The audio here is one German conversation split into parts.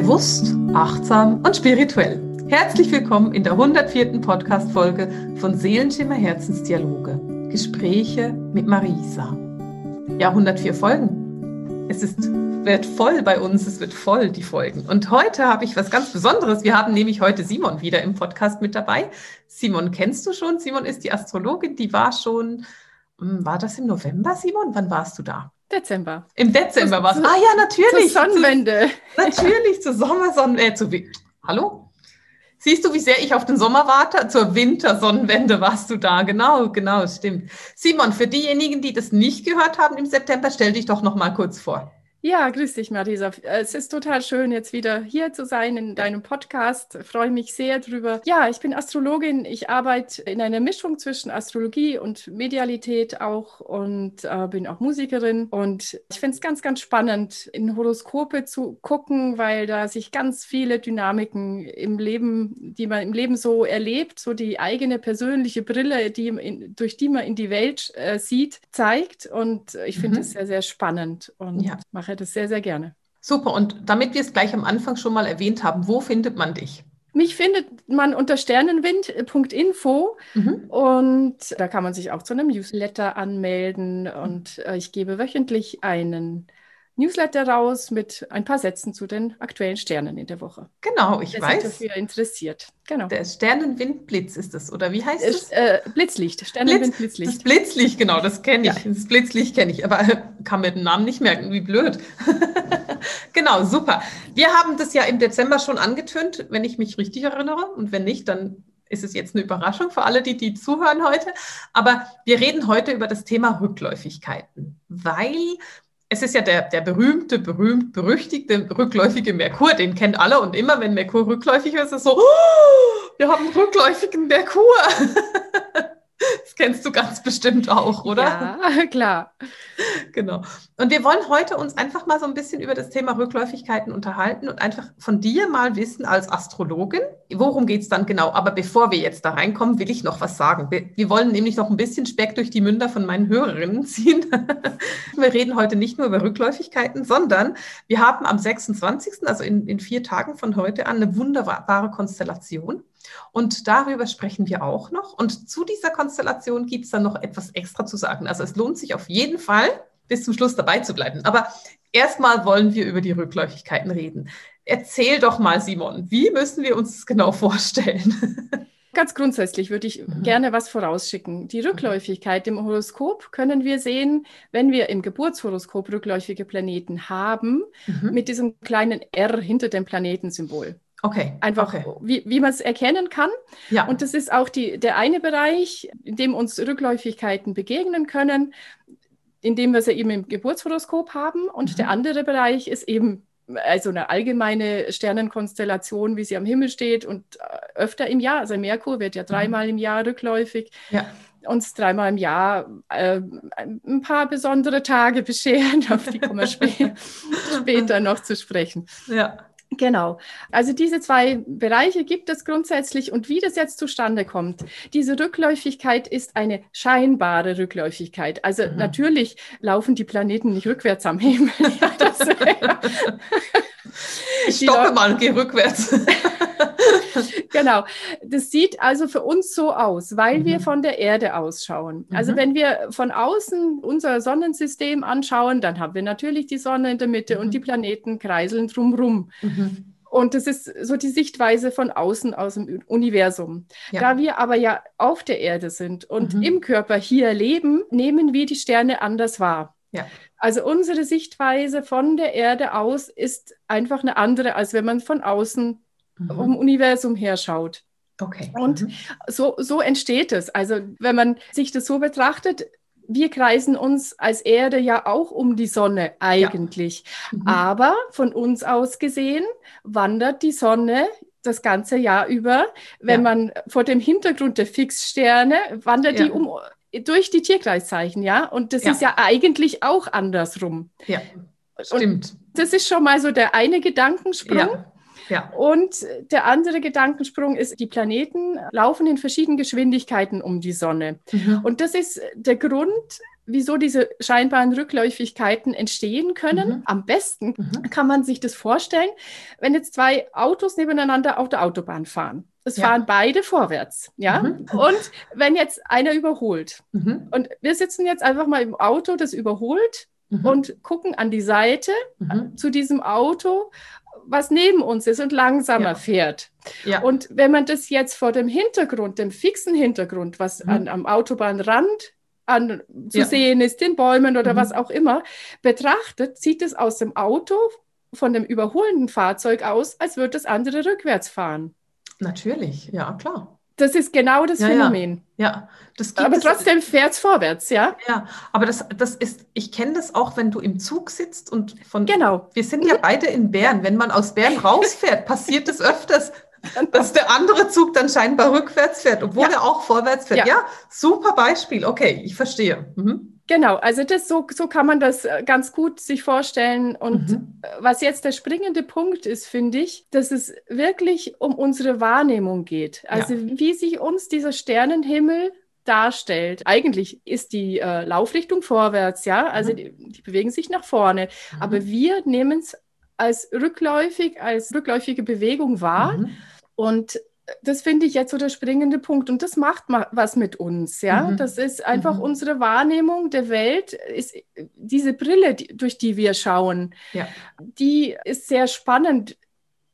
Bewusst, achtsam und spirituell. Herzlich willkommen in der 104. Podcast-Folge von Seelenschimmer Herzensdialoge. Gespräche mit Marisa. Ja, 104 Folgen. Es ist, wird voll bei uns, es wird voll, die Folgen. Und heute habe ich was ganz Besonderes. Wir haben nämlich heute Simon wieder im Podcast mit dabei. Simon kennst du schon. Simon ist die Astrologin, die war schon, hm, war das im November, Simon? Wann warst du da? Dezember. Im Dezember war es. Ah ja, natürlich. Zur Sonnenwende. Zu, natürlich, zur Sommersonnenwende. Äh, zu, Hallo? Siehst du, wie sehr ich auf den Sommer warte? Zur Wintersonnenwende warst du da. Genau, genau, stimmt. Simon, für diejenigen, die das nicht gehört haben im September, stell dich doch noch mal kurz vor. Ja, grüß dich, Marisa. Es ist total schön, jetzt wieder hier zu sein in deinem Podcast. Ich freue mich sehr drüber. Ja, ich bin Astrologin. Ich arbeite in einer Mischung zwischen Astrologie und Medialität auch und äh, bin auch Musikerin. Und ich finde es ganz, ganz spannend, in Horoskope zu gucken, weil da sich ganz viele Dynamiken im Leben, die man im Leben so erlebt, so die eigene persönliche Brille, die, in, durch die man in die Welt äh, sieht, zeigt. Und ich finde es mhm. sehr, sehr spannend und ja. mache das sehr, sehr gerne. Super. Und damit wir es gleich am Anfang schon mal erwähnt haben, wo findet man dich? Mich findet man unter sternenwind.info mhm. und da kann man sich auch zu einem Newsletter anmelden und äh, ich gebe wöchentlich einen Newsletter raus mit ein paar Sätzen zu den aktuellen Sternen in der Woche. Genau, ich Wer weiß. Sich dafür interessiert. Genau. Der Sternenwindblitz ist es, oder wie heißt es? Äh, Blitzlicht, Sternenwindblitzlicht. Das Blitzlicht, genau, das kenne ich. Ja. Das Blitzlicht kenne ich, aber kann mir den Namen nicht merken, wie blöd. genau, super. Wir haben das ja im Dezember schon angetönt, wenn ich mich richtig erinnere. Und wenn nicht, dann ist es jetzt eine Überraschung für alle, die, die zuhören heute. Aber wir reden heute über das Thema Rückläufigkeiten, weil es ist ja der, der berühmte, berühmt, berüchtigte rückläufige Merkur, den kennt alle und immer, wenn Merkur rückläufig ist, ist es so, oh, wir haben einen rückläufigen Merkur. Das kennst du ganz bestimmt auch, oder? Ja, klar. Genau. Und wir wollen heute uns einfach mal so ein bisschen über das Thema Rückläufigkeiten unterhalten und einfach von dir mal wissen als Astrologin, worum geht es dann genau. Aber bevor wir jetzt da reinkommen, will ich noch was sagen. Wir, wir wollen nämlich noch ein bisschen Speck durch die Münder von meinen Hörerinnen ziehen. wir reden heute nicht nur über Rückläufigkeiten, sondern wir haben am 26., also in, in vier Tagen von heute an, eine wunderbare Konstellation. Und darüber sprechen wir auch noch. Und zu dieser Konstellation gibt es dann noch etwas extra zu sagen. Also es lohnt sich auf jeden Fall, bis zum Schluss dabei zu bleiben. Aber erstmal wollen wir über die Rückläufigkeiten reden. Erzähl doch mal, Simon, wie müssen wir uns das genau vorstellen? Ganz grundsätzlich würde ich mhm. gerne was vorausschicken. Die Rückläufigkeit im Horoskop können wir sehen, wenn wir im Geburtshoroskop rückläufige Planeten haben, mhm. mit diesem kleinen R hinter dem Planetensymbol. Okay. Einfach, okay. wie, wie man es erkennen kann. Ja. Und das ist auch die, der eine Bereich, in dem uns Rückläufigkeiten begegnen können, indem wir sie eben im Geburtshoroskop haben. Und mhm. der andere Bereich ist eben also eine allgemeine Sternenkonstellation, wie sie am Himmel steht und äh, öfter im Jahr. Also Merkur wird ja mhm. dreimal im Jahr rückläufig. Ja uns dreimal im Jahr äh, ein paar besondere Tage bescheren, auf die kommen wir später, später noch zu sprechen. Ja. Genau. Also diese zwei Bereiche gibt es grundsätzlich und wie das jetzt zustande kommt. Diese Rückläufigkeit ist eine scheinbare Rückläufigkeit. Also mhm. natürlich laufen die Planeten nicht rückwärts am Himmel. das, ich stoppe mal gehe rückwärts. genau. Das sieht also für uns so aus, weil mhm. wir von der Erde ausschauen. Also mhm. wenn wir von außen unser Sonnensystem anschauen, dann haben wir natürlich die Sonne in der Mitte mhm. und die Planeten kreiseln drumherum. Mhm. Und das ist so die Sichtweise von außen aus dem Universum. Ja. Da wir aber ja auf der Erde sind und mhm. im Körper hier leben, nehmen wir die Sterne anders wahr. Ja. Also unsere Sichtweise von der Erde aus ist einfach eine andere, als wenn man von außen mhm. vom Universum her schaut. Okay. Und mhm. so, so entsteht es. Also wenn man sich das so betrachtet, wir kreisen uns als Erde ja auch um die Sonne eigentlich. Ja. Mhm. Aber von uns aus gesehen wandert die Sonne das ganze Jahr über. Wenn ja. man vor dem Hintergrund der Fixsterne wandert ja. die um durch die Tierkreiszeichen, ja. Und das ist ja eigentlich auch andersrum. Ja, stimmt. Und das ist schon mal so der eine Gedankensprung. Ja. Ja. Und der andere Gedankensprung ist, die Planeten laufen in verschiedenen Geschwindigkeiten um die Sonne. Mhm. Und das ist der Grund, wieso diese scheinbaren Rückläufigkeiten entstehen können. Mhm. Am besten mhm. kann man sich das vorstellen, wenn jetzt zwei Autos nebeneinander auf der Autobahn fahren. Es ja. fahren beide vorwärts, ja. Mhm. Und wenn jetzt einer überholt mhm. und wir sitzen jetzt einfach mal im Auto, das überholt mhm. und gucken an die Seite mhm. zu diesem Auto, was neben uns ist und langsamer ja. fährt. Ja. Und wenn man das jetzt vor dem Hintergrund, dem fixen Hintergrund, was mhm. an, am Autobahnrand an, zu ja. sehen ist, den Bäumen oder mhm. was auch immer, betrachtet, sieht es aus dem Auto von dem überholenden Fahrzeug aus, als würde das andere rückwärts fahren. Natürlich, ja, klar. Das ist genau das ja, Phänomen. Ja, ja. Das gibt aber trotzdem fährt es vorwärts, ja? Ja, aber das, das ist, ich kenne das auch, wenn du im Zug sitzt und von. Genau. Wir sind ja beide in Bern. Wenn man aus Bern rausfährt, passiert es öfters, dass der andere Zug dann scheinbar rückwärts fährt, obwohl ja. er auch vorwärts fährt. Ja. ja, super Beispiel. Okay, ich verstehe. Mhm. Genau, also das so, so kann man das äh, ganz gut sich vorstellen. Und mhm. Äh, was jetzt der springende Punkt ist, finde ich, dass es wirklich um unsere Wahrnehmung geht. Also ja. wie sich uns dieser Sternenhimmel darstellt. Eigentlich ist die äh, Laufrichtung vorwärts, ja, also mhm. die, die, bewegen sich nach vorne. Mhm. Aber wir nehmen es als rückläufig, als rückläufige Bewegung wahr. Mhm. Und das finde ich jetzt so der springende Punkt. Und das macht was mit uns, ja. Mhm. Das ist einfach mhm. unsere Wahrnehmung der Welt, ist diese Brille, die, durch die wir schauen, ja. die ist sehr spannend,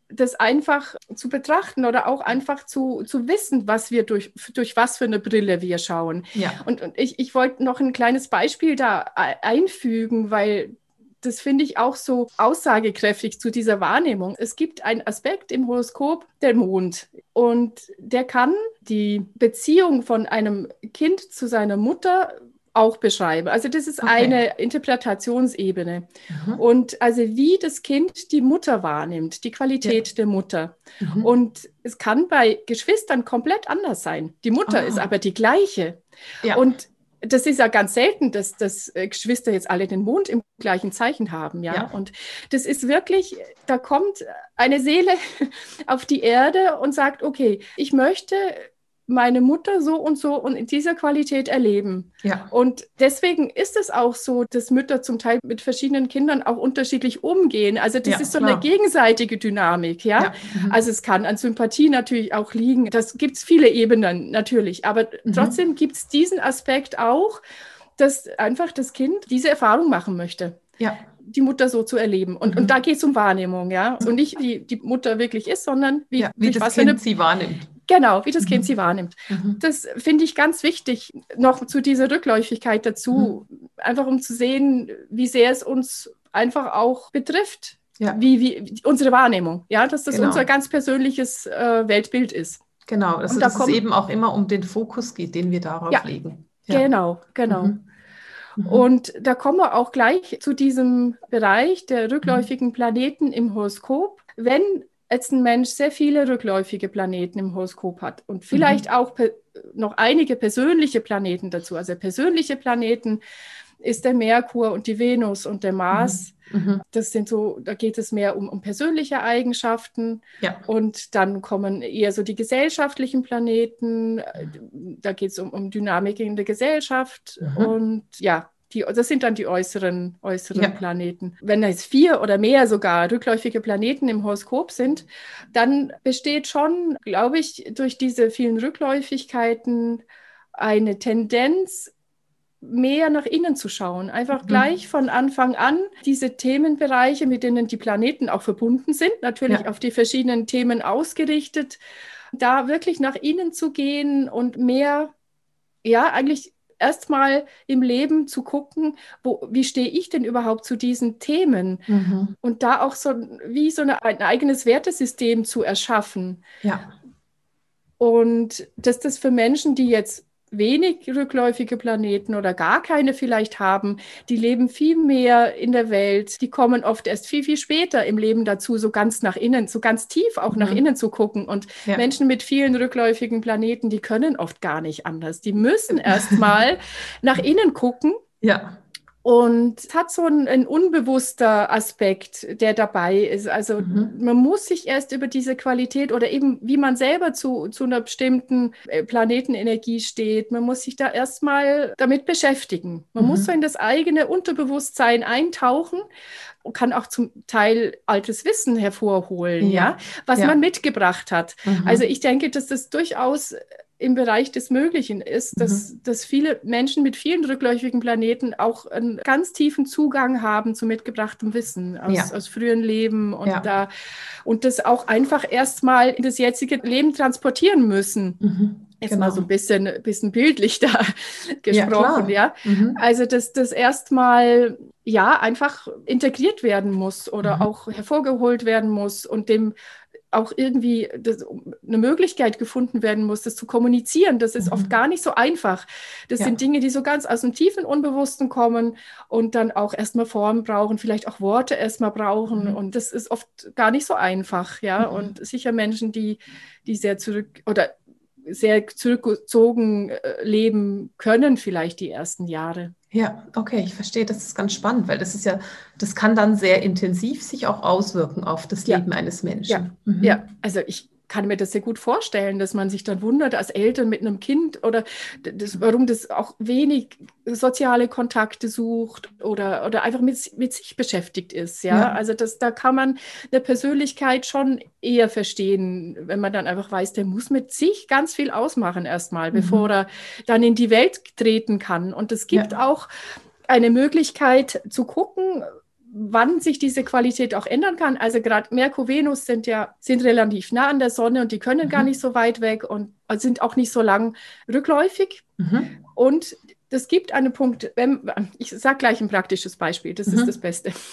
das einfach zu betrachten oder auch einfach zu, zu wissen, was wir durch, durch was für eine Brille wir schauen. Ja. Und, und ich, ich wollte noch ein kleines Beispiel da einfügen, weil das finde ich auch so aussagekräftig zu dieser Wahrnehmung. Es gibt einen Aspekt im Horoskop, der Mond. Und der kann die Beziehung von einem Kind zu seiner Mutter auch beschreiben. Also das ist okay. eine Interpretationsebene. Mhm. Und also wie das Kind die Mutter wahrnimmt, die Qualität ja. der Mutter. Mhm. Und es kann bei Geschwistern komplett anders sein. Die Mutter oh. ist aber die gleiche. Ja. Und das ist ja ganz selten, dass, dass äh, Geschwister jetzt alle den Mond im gleichen Zeichen haben, ja? ja. Und das ist wirklich, da kommt eine Seele auf die Erde und sagt, okay, ich möchte meine Mutter so und so und in dieser Qualität erleben. Ja. Und deswegen ist es auch so, dass Mütter zum Teil mit verschiedenen Kindern auch unterschiedlich umgehen. Also das ja, ist so klar. eine gegenseitige Dynamik, ja. ja. Mhm. Also es kann an Sympathie natürlich auch liegen. Das gibt es viele Ebenen natürlich, aber mhm. trotzdem gibt es diesen Aspekt auch, dass einfach das Kind diese Erfahrung machen möchte. Ja die Mutter so zu erleben. Und, mhm. und da geht es um Wahrnehmung, ja. Und nicht, wie die Mutter wirklich ist, sondern wie, ja, wie das Kind eine, sie wahrnimmt. Genau, wie das Kind mhm. sie wahrnimmt. Mhm. Das finde ich ganz wichtig, noch zu dieser Rückläufigkeit dazu, mhm. einfach um zu sehen, wie sehr es uns einfach auch betrifft, ja. wie, wie unsere Wahrnehmung, ja, dass das genau. unser ganz persönliches äh, Weltbild ist. Genau, also da dass es eben auch immer um den Fokus geht, den wir darauf ja. legen. Ja. Genau, genau. Mhm. Mhm. Und da kommen wir auch gleich zu diesem Bereich der rückläufigen Planeten im Horoskop. Wenn jetzt ein Mensch sehr viele rückläufige Planeten im Horoskop hat und vielleicht mhm. auch noch einige persönliche Planeten dazu. Also persönliche Planeten ist der Merkur und die Venus und der Mars. Mhm. mhm. Das sind so, da geht es mehr um, um persönliche Eigenschaften. Ja. Und dann kommen eher so die gesellschaftlichen Planeten. Da geht es um, um Dynamik in der Gesellschaft. Mhm. Und ja, die, das sind dann die äußeren, äußeren ja. Planeten. Wenn es vier oder mehr sogar rückläufige Planeten im Horoskop sind, dann besteht schon, glaube ich, durch diese vielen Rückläufigkeiten eine Tendenz, mehr nach innen zu schauen. Einfach mhm. gleich von Anfang an diese Themenbereiche, mit denen die Planeten auch verbunden sind, natürlich ja. auf die verschiedenen Themen ausgerichtet, da wirklich nach innen zu gehen und mehr, ja, eigentlich erstmal im Leben zu gucken, wo, wie stehe ich denn überhaupt zu diesen Themen? Mhm. Und da auch so wie so eine, ein eigenes Wertesystem zu erschaffen. Ja. Und dass das für Menschen, die jetzt wenig rückläufige Planeten oder gar keine vielleicht haben, die leben viel mehr in der Welt, die kommen oft erst viel, viel später im Leben dazu, so ganz nach innen, so ganz tief auch mhm. nach innen zu gucken. Und ja. Menschen mit vielen rückläufigen Planeten, die können oft gar nicht anders. Die müssen erst mal nach innen gucken. Ja Und es hat so ein, ein, unbewusster Aspekt, der dabei ist. Also mhm. man muss sich erst über diese Qualität oder eben wie man selber zu, zu einer bestimmten äh, Planetenenergie steht, man muss sich da erstmal damit beschäftigen. Man mhm. muss so in das eigene Unterbewusstsein eintauchen und kann auch zum Teil altes Wissen hervorholen, ja, ja was ja. man mitgebracht hat. Mhm. Also ich denke, dass das durchaus im Bereich des Möglichen ist, dass, mhm. dass viele Menschen mit vielen rückläufigen Planeten auch einen ganz tiefen Zugang haben zu mitgebrachtem Wissen aus, ja. aus früheren Leben und ja. da und das auch einfach erstmal in das jetzige Leben transportieren müssen. Mhm. Jetzt genau. mal so ein bisschen, bisschen bildlich da gesprochen, ja. ja. Mhm. Also, dass das erstmal ja einfach integriert werden muss oder mhm. auch hervorgeholt werden muss und dem auch irgendwie das, eine Möglichkeit gefunden werden muss, das zu kommunizieren. Das ist mhm. oft gar nicht so einfach. Das ja. sind Dinge, die so ganz aus dem tiefen Unbewussten kommen und dann auch erstmal Form brauchen, vielleicht auch Worte erstmal brauchen. Mhm. Und das ist oft gar nicht so einfach, ja. Mhm. Und sicher Menschen, die, die sehr zurück oder sehr zurückgezogen äh, leben können, vielleicht die ersten Jahre. Ja, okay, ich verstehe. Das ist ganz spannend, weil das ist ja, das kann dann sehr intensiv sich auch auswirken auf das Leben ja. eines Menschen. Ja. Mhm. ja, also ich kann mir das sehr gut vorstellen, dass man sich dann wundert als Eltern mit einem Kind oder das, warum das auch wenig soziale Kontakte sucht oder, oder einfach mit, mit sich beschäftigt ist. Ja? ja, also das, da kann man eine Persönlichkeit schon eher verstehen, wenn man dann einfach weiß, der muss mit sich ganz viel ausmachen erstmal, mhm. bevor er dann in die Welt treten kann. Und es gibt ja. auch eine Möglichkeit zu gucken, wann sich diese Qualität auch ändern kann. Also gerade Merkur, Venus sind ja sind relativ nah an der Sonne und die können mhm. gar nicht so weit weg und sind auch nicht so lang rückläufig. Mhm. Und es gibt einen Punkt, wenn, ich sage gleich ein praktisches Beispiel, das mhm. ist das Beste.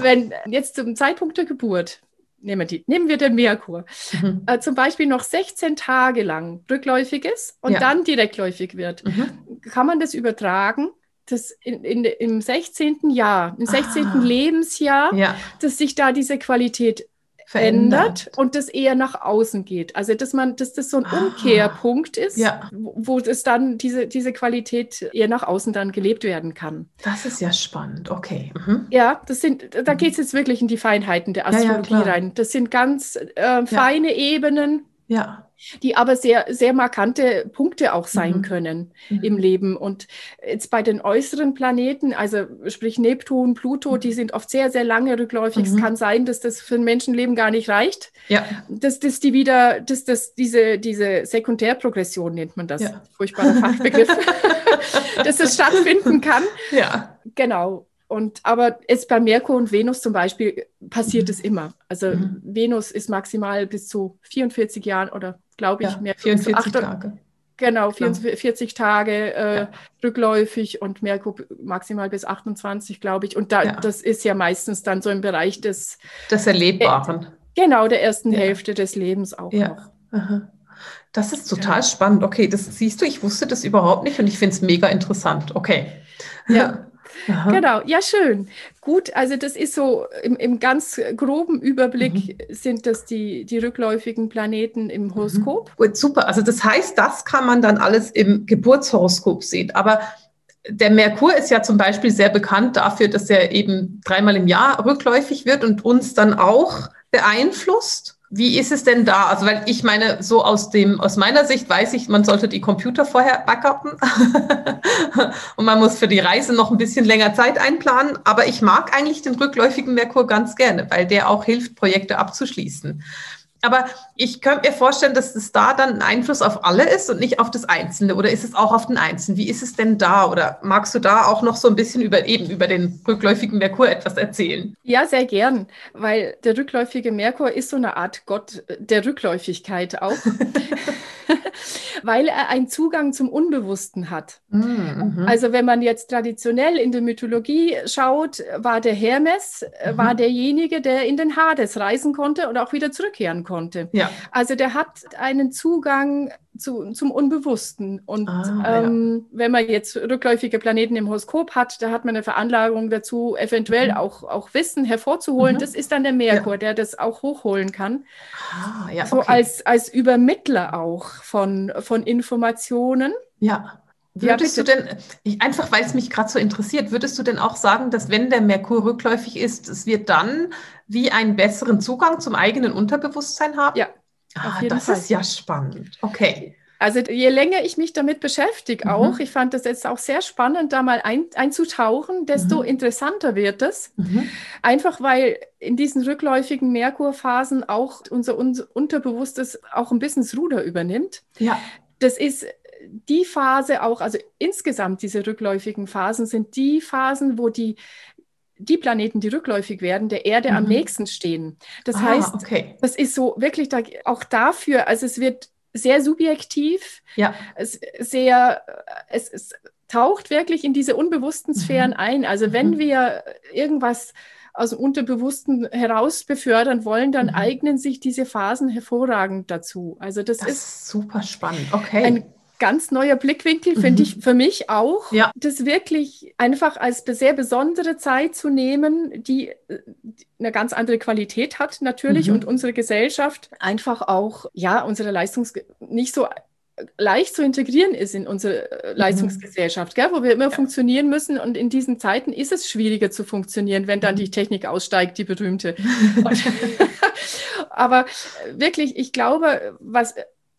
wenn jetzt zum Zeitpunkt der Geburt, nehmen, die, nehmen wir den Merkur, mhm. äh, zum Beispiel noch 16 Tage lang rückläufig ist und ja. dann direktläufig wird, mhm. kann man das übertragen das in, in, im 16. Jahr, im 16. Ah, Lebensjahr, ja. dass sich da diese Qualität verändert, verändert und das eher nach außen geht. Also dass man, dass das so ein ah, Umkehrpunkt ist, ja. wo, es dann diese, diese Qualität eher nach außen dann gelebt werden kann. Das ist ja spannend, okay. Mhm. Ja, das sind, da geht es jetzt wirklich in die Feinheiten der Astrologie ja, rein. Das sind ganz äh, feine Ebenen. Ja die aber sehr, sehr markante Punkte auch sein mhm. können mhm. im Leben. Und jetzt bei den äußeren Planeten, also sprich Neptun, Pluto, mhm. die sind oft sehr, sehr lange rückläufig. Es mhm. kann sein, dass das für ein Menschenleben gar nicht reicht. Ja. Dass, dass die wieder, dass das diese, diese Sekundärprogression nennt man das, ja. furchtbarer Fachbegriff, dass das stattfinden kann. Ja. Genau. Und aber jetzt bei Merkur und Venus zum Beispiel passiert mhm. es immer. Also mhm. Venus ist maximal bis zu 44 Jahren oder glaube ich, ja, mehr 44 Tage. Genau, 44 Tage äh, ja. rückläufig und Merkur maximal bis 28, glaube ich. Und da, ja. das ist ja meistens dann so im Bereich des des Erlebbaren. Äh, genau, der ersten. Hälfte des Lebens auch noch. Aha. Das ist total spannend. Okay, das siehst du, ich wusste das überhaupt nicht und ich finde es mega interessant. Okay. Ja. Aha. Genau, ja, schön. Gut, also das ist so im, im ganz groben Überblick mhm. sind das die, die rückläufigen Planeten im mhm. Horoskop. Gut, super. Also das heißt, das kann man dann alles im Geburtshoroskop sehen. Aber der Merkur ist ja zum Beispiel sehr bekannt dafür, dass er eben dreimal im Jahr rückläufig wird und uns dann auch beeinflusst. Wie ist es denn da? Also, weil ich meine, so aus dem, aus meiner Sicht weiß ich, man sollte die Computer vorher backuppen und man muss für die Reise noch ein bisschen länger Zeit einplanen. Aber ich mag eigentlich den rückläufigen Merkur ganz gerne, weil der auch hilft, Projekte abzuschließen. Aber ich könnte mir vorstellen, dass es da dann ein Einfluss auf alle ist und nicht auf das Einzelne. Oder ist es auch auf den Einzelnen? Wie ist es denn da? Oder magst du da auch noch so ein bisschen über eben über den rückläufigen Merkur etwas erzählen? Ja, sehr gern, weil der rückläufige Merkur ist so eine Art Gott der Rückläufigkeit auch. weil er einen Zugang zum Unbewussten hat. Mm, mhm. Also wenn man jetzt traditionell in der Mythologie schaut, war der Hermes, äh, mhm. war derjenige, der in den Hades reisen konnte und auch wieder zurückkehren konnte. Ja. Also der hat einen Zugang zu, zum Unbewussten. Und ah, ähm, ja. wenn man jetzt rückläufige Planeten im Horoskop hat, da hat man eine Veranlagung dazu, eventuell mhm. auch, auch Wissen hervorzuholen. Mhm. Das ist dann der Merkur, ja. der das auch hochholen kann. Ah, ja, okay. So als, als Übermittler auch von, von Informationen. Ja. Würdest ja, du denn, ich, einfach weil es mich gerade so interessiert, würdest du denn auch sagen, dass wenn der Merkur rückläufig ist, es wird dann wie einen besseren Zugang zum eigenen Unterbewusstsein haben? Ja. Ah, das Fall. ist ja spannend. Okay. Also je länger ich mich damit beschäftige mhm. auch, ich fand das jetzt auch sehr spannend, da mal ein, einzutauchen, desto mhm. interessanter wird es. Mhm. Einfach weil in diesen rückläufigen Merkurphasen auch unser, unser Unterbewusstes auch ein bisschen das Ruder übernimmt. Ja. Das ist die Phase auch, also insgesamt diese rückläufigen Phasen sind die Phasen, wo die die Planeten, die rückläufig werden, der Erde mhm. am nächsten stehen. Das ah, heißt, okay. das ist so wirklich da, auch dafür, also es wird sehr subjektiv, ja. es, sehr, es, es taucht wirklich in diese unbewussten mhm. Sphären mhm. ein. Also wenn mhm. wir irgendwas aus dem Unterbewussten heraus befördern wollen, dann mhm. eignen sich diese Phasen hervorragend dazu. Also das, das ist super spannend. Okay. Ein ganz neuer Blickwinkel, mhm. finde ich für mich auch, ja. das wirklich einfach als sehr besondere Zeit zu nehmen, die, die eine ganz andere Qualität hat natürlich mhm. und unsere Gesellschaft einfach auch, ja, unsere Leistungs nicht so leicht zu integrieren ist in unsere äh, mhm. Leistungsgesellschaft, gell, wo wir immer ja. funktionieren müssen. Und in diesen Zeiten ist es schwieriger zu funktionieren, wenn dann mhm. die Technik aussteigt, die berühmte. Aber wirklich, ich glaube, was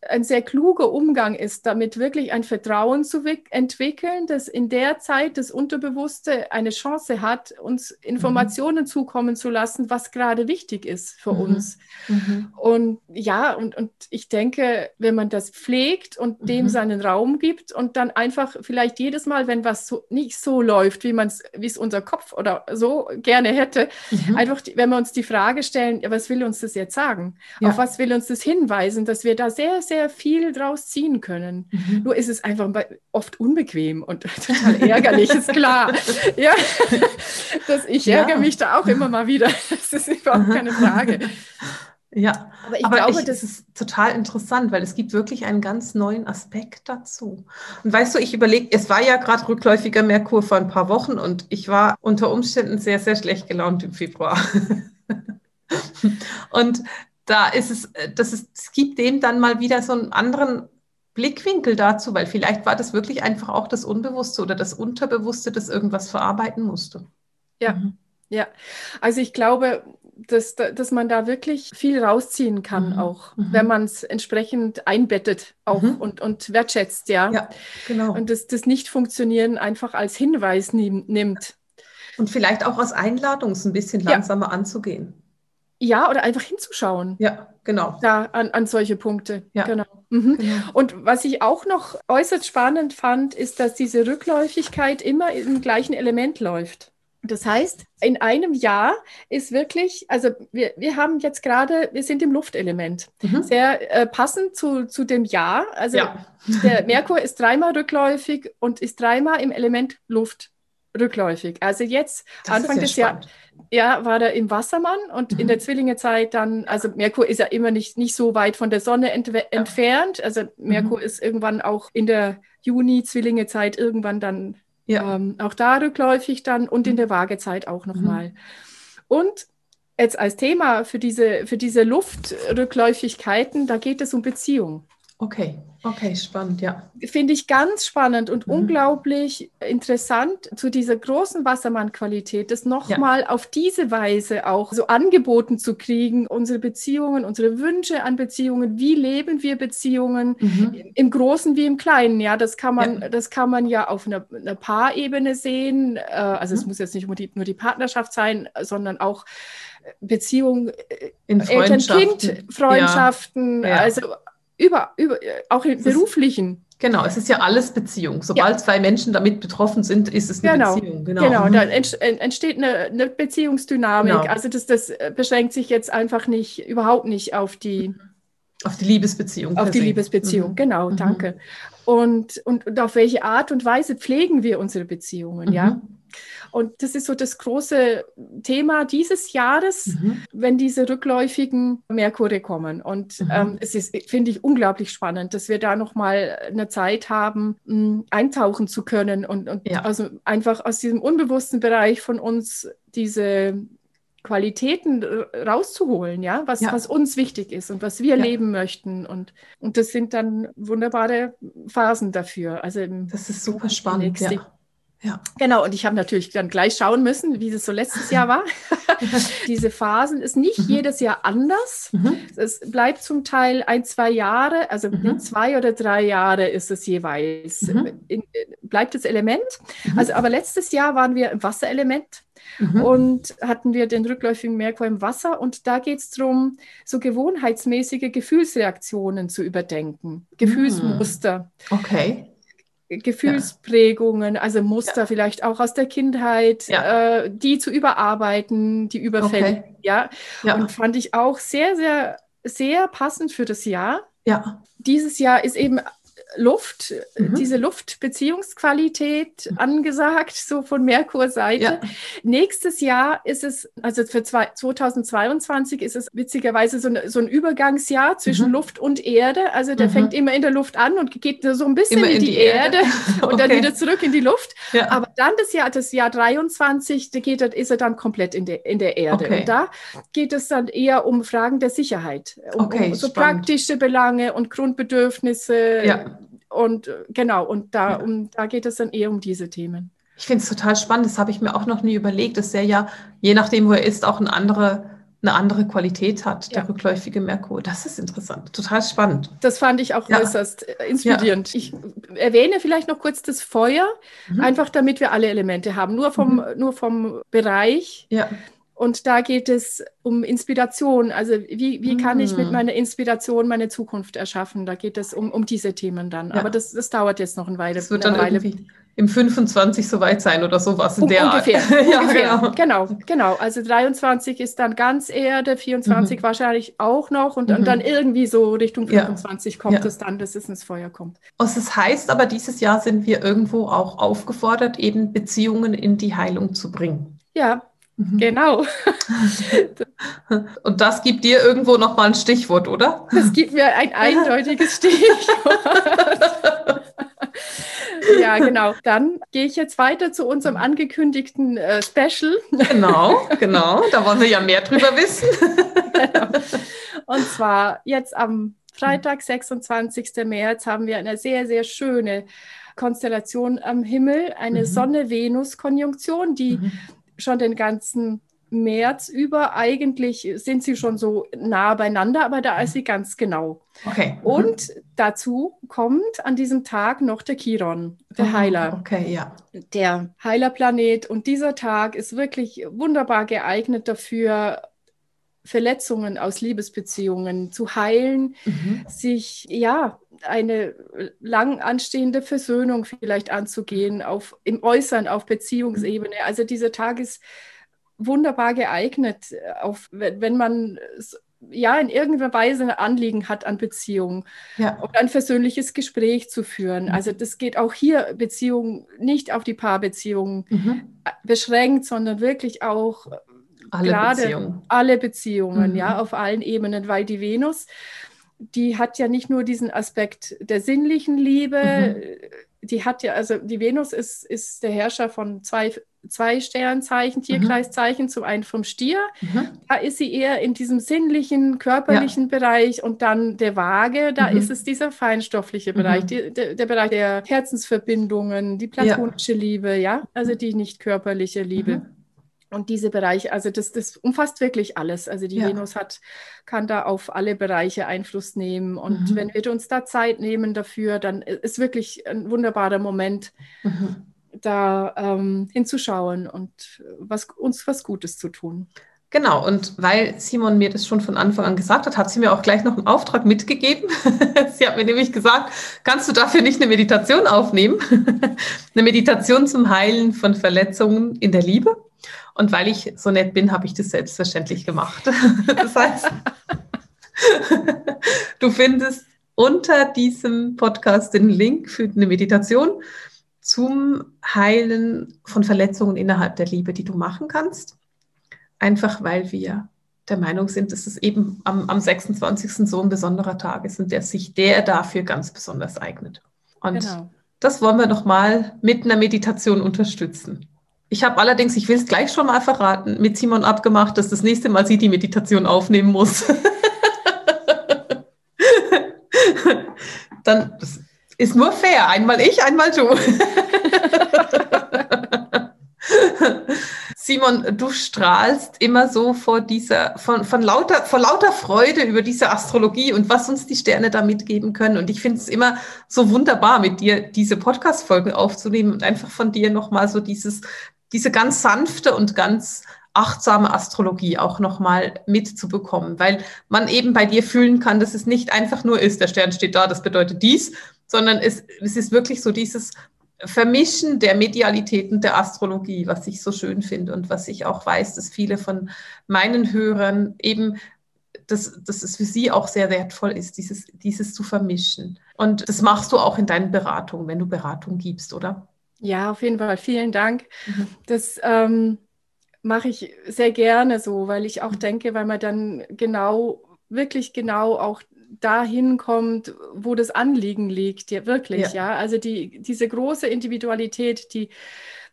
ein sehr kluger Umgang ist, damit wirklich ein Vertrauen zu entwickeln, dass in der Zeit das Unterbewusste eine Chance hat, uns Informationen mhm. zukommen zu lassen, was gerade wichtig ist für mhm. uns. Mhm. Und ja, und, und ich denke, wenn man das pflegt und dem mhm. seinen Raum gibt und dann einfach vielleicht jedes Mal, wenn was so, nicht so läuft, wie man es, wie es unser Kopf oder so gerne hätte, mhm. einfach, die, wenn wir uns die Frage stellen, was will uns das jetzt sagen? Ja. Auf was will uns das hinweisen, dass wir da sehr, sehr viel draus ziehen können. Mhm. Nur ist es einfach oft unbequem und total ärgerlich, ist klar. Ja, dass ich ja. ärgere mich da auch immer mal wieder. Das ist überhaupt keine Frage. Ja, aber ich aber glaube, ich, das ist total interessant, weil es gibt wirklich einen ganz neuen Aspekt dazu. Und weißt du, ich überlege, es war ja gerade rückläufiger Merkur vor ein paar Wochen und ich war unter Umständen sehr, sehr schlecht gelaunt im Februar. und da ist es, äh, das ist, es gibt dem dann mal wieder so einen anderen Blickwinkel dazu, weil vielleicht war das wirklich einfach auch das Unbewusste oder das Unterbewusste, das irgendwas verarbeiten musste. Ja, mhm. ja. Also ich glaube, dass, dass man da wirklich viel rausziehen kann, mhm. auch mhm. wenn man es entsprechend einbettet auch mhm. und, und wertschätzt, ja. Ja, genau. Und das, das Nicht-Funktionieren einfach als Hinweis nimmt. Und vielleicht auch als Einladung, es ein bisschen langsamer ja. anzugehen. Ja, oder einfach hinzuschauen. Ja, genau. Da an, an solche Punkte. Ja. Genau. Mhm. genau. Und was ich auch noch äußerst spannend fand, ist, dass diese Rückläufigkeit immer im gleichen Element läuft. Das heißt, in einem Jahr ist wirklich, also wir, wir haben jetzt gerade, wir sind im Luftelement. Mhm. Sehr äh, passend zu, zu dem Jahr. Also ja. der Merkur ist dreimal rückläufig und ist dreimal im Element Luft rückläufig. Also jetzt, das Anfang des Jahres ja, war er im Wassermann und mhm. in der Zwillingezeit dann, also Merkur ist ja immer nicht, nicht so weit von der Sonne ent ja. entfernt. Also Merkur mhm. ist irgendwann auch in der Juni-Zwillingezeit irgendwann dann ja. ähm, auch da rückläufig dann und in mhm. der Waagezeit auch nochmal. Mhm. Und jetzt als Thema für diese, für diese Luftrückläufigkeiten, da geht es um Beziehung. Okay, okay, spannend, ja. Finde ich ganz spannend und mhm. unglaublich interessant zu dieser großen Wassermann-Qualität, das nochmal ja. auf diese Weise auch so angeboten zu kriegen, unsere Beziehungen, unsere Wünsche an Beziehungen, wie leben wir Beziehungen, mhm. im Großen wie im Kleinen, ja, das kann man, ja. das kann man ja auf einer, einer Paarebene sehen, äh, also mhm. es muss jetzt nicht nur die, nur die Partnerschaft sein, sondern auch Beziehungen, äh, Eltern-Kind-Freundschaften, ja. also über, über, auch im beruflichen. Genau, es ist ja alles Beziehung. Sobald ja. zwei Menschen damit betroffen sind, ist es eine genau. Beziehung. Genau, genau. Mhm. da entsteht eine, eine Beziehungsdynamik. Genau. Also das, das beschränkt sich jetzt einfach nicht, überhaupt nicht auf die auf die Liebesbeziehung. Auf die Liebesbeziehung, mhm. genau, mhm. danke. Und, und, und auf welche Art und Weise pflegen wir unsere Beziehungen, mhm. ja? Und das ist so das große Thema dieses Jahres, mhm. wenn diese rückläufigen Merkure kommen. Und mhm. ähm, es ist, finde ich, unglaublich spannend, dass wir da nochmal eine Zeit haben, mh, eintauchen zu können und, und ja. also einfach aus diesem unbewussten Bereich von uns diese Qualitäten rauszuholen, ja, was, Ja. was uns wichtig ist und was wir Ja. leben möchten. Und, und das sind dann wunderbare Phasen dafür. Also Das ist super spannend. Ja. Ja. Genau, und ich habe natürlich dann gleich schauen müssen, wie das so letztes Jahr war. Diese Phasen ist nicht Mhm. jedes Jahr anders. Mhm. Es bleibt zum Teil ein, zwei Jahre, also Mhm. zwei oder drei Jahre ist es jeweils. Mhm. In, bleibt das Element. Mhm. Also, aber letztes Jahr waren wir im Wasserelement Mhm. und hatten wir den rückläufigen Merkur im Wasser. Und da geht es darum, so gewohnheitsmäßige Gefühlsreaktionen zu überdenken, Gefühlsmuster. Okay. Gefühlsprägungen, also Muster vielleicht auch aus der Kindheit, Ja. äh, die zu überarbeiten, die überfällig, Okay. ja. Ja. Und fand ich auch sehr, sehr, sehr passend für das Jahr. ja. Dieses Jahr ist eben Luft, Mhm. diese Luftbeziehungsqualität angesagt, so von Merkur Seite. Ja. Nächstes Jahr ist es, also für zwei, 2022 ist es witzigerweise so, ein- so ein Übergangsjahr zwischen Mhm. Luft und Erde. Also der Mhm. fängt immer in der Luft an und geht so ein bisschen Immer in, die, Erde, und dann Okay. wieder zurück in die Luft. Ja. Aber dann das Jahr, das Jahr 23, da geht, ist er dann komplett in der, in der Erde. Okay. Und da geht es dann eher um Fragen der Sicherheit, um, Okay, um so spannend. praktische Belange und Grundbedürfnisse. Ja. Und äh, genau, und da, Ja. um, da geht es dann eher um diese Themen. Ich finde es total spannend. Das habe ich mir auch noch nie überlegt, dass der ja, je nachdem, wo er ist, auch eine andere, eine andere Qualität hat, der Ja. rückläufige Merkur. Das ist interessant. Total spannend. Das fand ich auch Ja. äußerst äh, inspirierend. Ich erwähne vielleicht noch kurz das Feuer, Mhm. einfach damit wir alle Elemente haben, nur vom, nur vom Bereich. Ja. Und da geht es um Inspiration. Also wie, wie kann ich mit Mhm. meiner Inspiration meine Zukunft erschaffen? Da geht es um, um diese Themen dann. Ja. Aber das, das dauert jetzt noch eine Weile. Das wird eine dann Weile. im 25 soweit sein oder sowas in Um, der ungefähr, Art. ja, ungefähr. genau. genau, genau. Also 23 ist dann ganz Erde, 24 Mhm. wahrscheinlich auch noch und, Mhm. und dann irgendwie so Richtung Ja. 25 kommt Ja. es dann, dass es ins Feuer kommt. Und das heißt aber, dieses Jahr sind wir irgendwo auch aufgefordert, eben Beziehungen in die Heilung zu bringen. Ja. Genau. Und das gibt dir irgendwo nochmal ein Stichwort, oder? Das gibt mir ein eindeutiges Stichwort. ja, genau. Dann gehe ich jetzt weiter zu unserem angekündigten äh, Special. Genau, genau. Da wollen wir ja mehr drüber wissen. Und zwar jetzt am Freitag, 26. März, haben wir eine sehr, sehr schöne Konstellation am Himmel, eine Mhm. Sonne-Venus-Konjunktion, die Mhm. Schon den ganzen März über, eigentlich sind sie schon so nah beieinander, aber da ist sie ganz genau. Okay. Mhm. Und dazu kommt an diesem Tag noch der Chiron, der Oh, Heiler, Okay, ja. der Heilerplanet. Und dieser Tag ist wirklich wunderbar geeignet dafür, Verletzungen aus Liebesbeziehungen zu heilen, Mhm. sich ja eine lang anstehende Versöhnung vielleicht anzugehen, auf, im Äußeren, auf Beziehungsebene. Also dieser Tag ist wunderbar geeignet, äh, auf, wenn, man ja in irgendeiner Weise ein Anliegen hat an Beziehungen Ja. und ein versöhnliches Gespräch zu führen. Mhm. Also das geht auch hier Beziehungen nicht auf die Paarbeziehungen Mhm. äh, beschränkt, sondern wirklich auch Alle Gerade- Beziehungen. alle Beziehungen, Mhm. ja, auf allen Ebenen, weil die Venus, die hat ja nicht nur diesen Aspekt der sinnlichen Liebe, Mhm. die hat ja, also die Venus ist, ist der Herrscher von zwei, zwei Mhm. Sternzeichen, Tierkreiszeichen, zum einen vom Stier, Mhm. da ist sie eher in diesem sinnlichen, körperlichen Bereich und dann der Waage, da Mhm. ist es dieser feinstoffliche Mhm. Bereich, die, der, der Bereich der Herzensverbindungen, die platonische Liebe, ja, also die nicht körperliche Liebe. Und diese Bereiche, also das, das umfasst wirklich alles. Also die Ja. Venus hat, kann da auf alle Bereiche Einfluss nehmen. Und Mhm. wenn wir uns da Zeit nehmen dafür, dann ist wirklich ein wunderbarer Moment, Mhm. da ähm, hinzuschauen und was, uns was Gutes zu tun. Genau, und weil Simon mir das schon von Anfang an gesagt hat, hat sie mir auch gleich noch einen Auftrag mitgegeben. sie hat mir nämlich gesagt, kannst du dafür nicht eine Meditation aufnehmen? eine Meditation zum Heilen von Verletzungen in der Liebe. Und weil ich so nett bin, habe ich das selbstverständlich gemacht. das heißt, du findest unter diesem Podcast den Link für eine Meditation zum Heilen von Verletzungen innerhalb der Liebe, die du machen kannst. Einfach weil wir der Meinung sind, dass es eben am, am 26. so ein besonderer Tag ist und der sich der dafür ganz besonders eignet. Und Genau. das wollen wir nochmal mit einer Meditation unterstützen. Ich habe allerdings, ich will es gleich schon mal verraten, mit Simon abgemacht, dass das nächste Mal sie die Meditation aufnehmen muss. Dann ist nur fair. Einmal ich, einmal du. Simon, du strahlst immer so vor dieser, von, von lauter, vor lauter Freude über diese Astrologie und was uns die Sterne da mitgeben können. Und ich finde es immer so wunderbar, mit dir diese Podcast-Folgen aufzunehmen und einfach von dir nochmal so dieses, diese ganz sanfte und ganz achtsame Astrologie auch nochmal mitzubekommen, weil man eben bei dir fühlen kann, dass es nicht einfach nur ist, der Stern steht da, das bedeutet dies, sondern es, es ist wirklich so dieses Vermischen der Medialitäten der Astrologie, was ich so schön finde und was ich auch weiß, dass viele von meinen Hörern eben, dass, dass es für sie auch sehr wertvoll ist, dieses, dieses zu vermischen. Und das machst du auch in deinen Beratungen, wenn du Beratung gibst, oder? Ja, auf jeden Fall. Vielen Dank. Mhm. Das ähm, mache ich sehr gerne so, weil ich auch mhm. denke, weil man dann genau, wirklich genau auch dahin kommt, wo das Anliegen liegt, ja, wirklich, ja. ja. Also die, diese große Individualität, die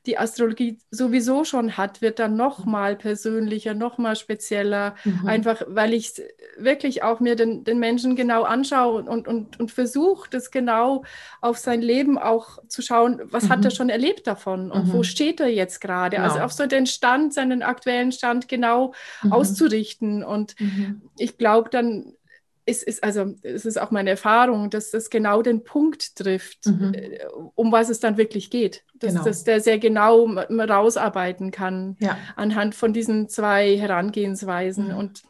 die Astrologie sowieso schon hat, wird dann noch mal persönlicher, noch mal spezieller, mhm. einfach weil ich wirklich auch mir den, den Menschen genau anschaue und, und, und versuche, das genau auf sein Leben auch zu schauen, was mhm. hat er schon erlebt davon und mhm. wo steht er jetzt gerade, also genau. also auf so den Stand, seinen aktuellen Stand genau mhm. auszurichten und mhm. ich glaube dann es ist, also, es ist auch meine Erfahrung, dass das genau den Punkt trifft, mhm. Äh, um was es dann wirklich geht. Dass, genau. dass der sehr genau rausarbeiten kann ja. anhand von diesen zwei Herangehensweisen. Mhm. Und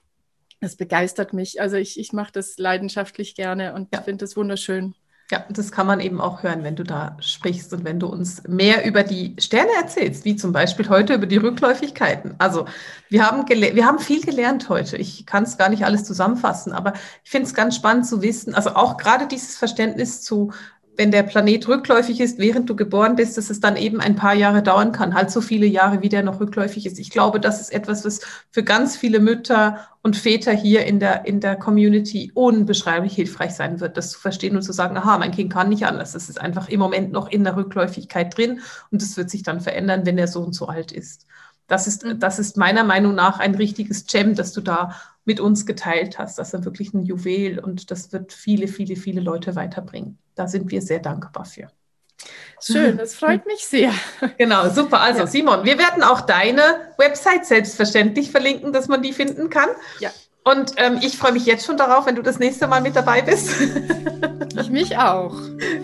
das begeistert mich. Also ich, ich mache das leidenschaftlich gerne und ja. finde das wunderschön. Ja, das kann man eben auch hören, wenn du da sprichst und wenn du uns mehr über die Sterne erzählst, wie zum Beispiel heute über die Rückläufigkeiten. Also wir haben, wir haben viel gelernt heute. Ich kann es gar nicht alles zusammenfassen, aber ich finde es ganz spannend zu wissen, also auch gerade dieses Verständnis zu wenn der Planet rückläufig ist, während du geboren bist, dass es dann eben ein paar Jahre dauern kann, halt so viele Jahre, wie der noch rückläufig ist. Ich glaube, das ist etwas, was für ganz viele Mütter und Väter hier in der, in der Community unbeschreiblich hilfreich sein wird, das zu verstehen und zu sagen, aha, mein Kind kann nicht anders. Das ist einfach im Moment noch in der Rückläufigkeit drin und das wird sich dann verändern, wenn er so und so alt ist. Das ist, mhm. das ist meiner Meinung nach ein richtiges Gem, das du da mit uns geteilt hast. Das ist wirklich ein Juwel und das wird viele, viele, viele Leute weiterbringen. Da sind wir sehr dankbar für. Schön, das freut mich sehr. Genau, super. Also ja. Simon, wir werden auch deine Website selbstverständlich verlinken, dass man die finden kann. Ja. Und ähm, ich freue mich jetzt schon darauf, wenn du das nächste Mal mit dabei bist. ich mich auch.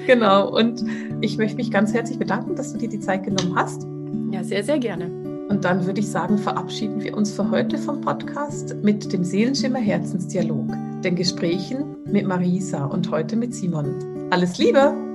Genau. Und ich möchte mich ganz herzlich bedanken, dass du dir die Zeit genommen hast. Ja, sehr, sehr gerne. Und dann würde ich sagen, verabschieden wir uns für heute vom Podcast mit dem Seelenschimmer Herzensdialog, den Gesprächen mit Marisa und heute mit Simon. Alles Liebe!